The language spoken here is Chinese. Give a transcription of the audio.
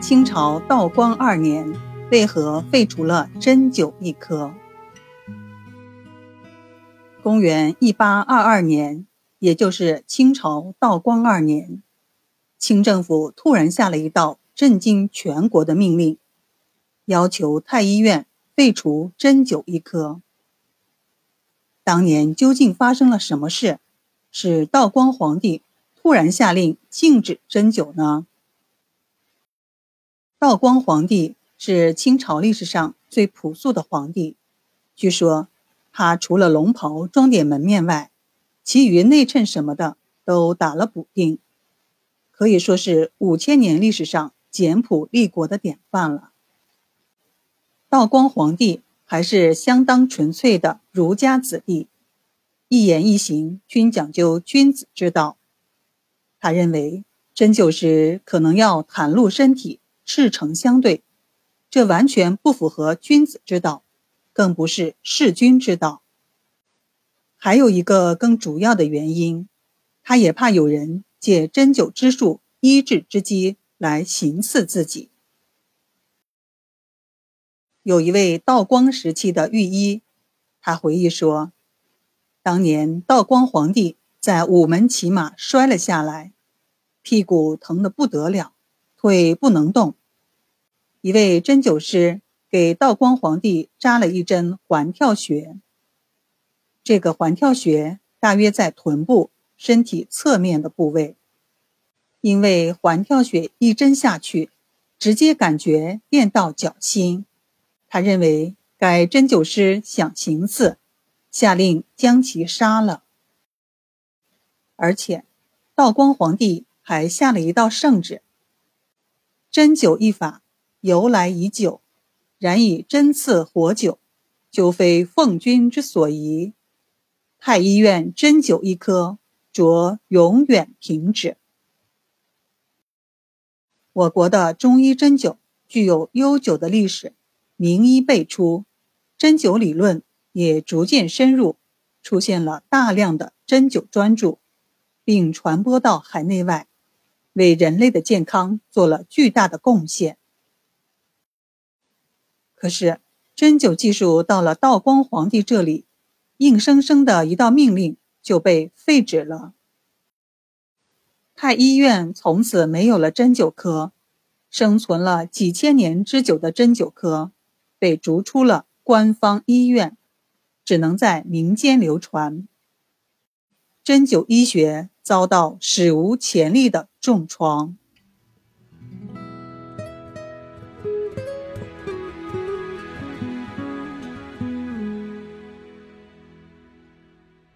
清朝道光二年，为何废除了针灸一科？公元一八二二年，也就是清朝道光二年，清政府突然下了一道震惊全国的命令，要求太医院废除针灸一科。当年究竟发生了什么事，使道光皇帝突然下令禁止针灸呢？道光皇帝是清朝历史上最朴素的皇帝，据说他除了龙袍装点门面外，其余内衬什么的都打了补丁，可以说是五千年历史上简朴立国的典范了。道光皇帝还是相当纯粹的儒家子弟，一言一行均讲究君子之道。他认为针灸时可能要袒露身体。赤诚相对，这完全不符合君子之道，更不是弑君之道。还有一个更主要的原因，他也怕有人借针灸之术医治之机来行刺自己。有一位道光时期的御医，他回忆说，当年道光皇帝在午门骑马摔了下来，屁股疼得不得了，腿不能动。一位针灸师给道光皇帝扎了一针环跳穴。这个环跳穴大约在臀部身体侧面的部位。因为环跳穴一针下去，直接感觉电到脚心，他认为该针灸师想行刺，下令将其杀了。而且，道光皇帝还下了一道圣旨：针灸一法。由来已久，然以针刺活灸，就非奉君之所宜。太医院针灸一科，着永远停止。我国的中医针灸具有悠久的历史，名医辈出，针灸理论也逐渐深入，出现了大量的针灸专著，并传播到海内外，为人类的健康做了巨大的贡献。可是，针灸技术到了道光皇帝这里，硬生生的一道命令就被废止了。太医院从此没有了针灸科，生存了几千年之久的针灸科被逐出了官方医院，只能在民间流传。针灸医学遭到史无前例的重创。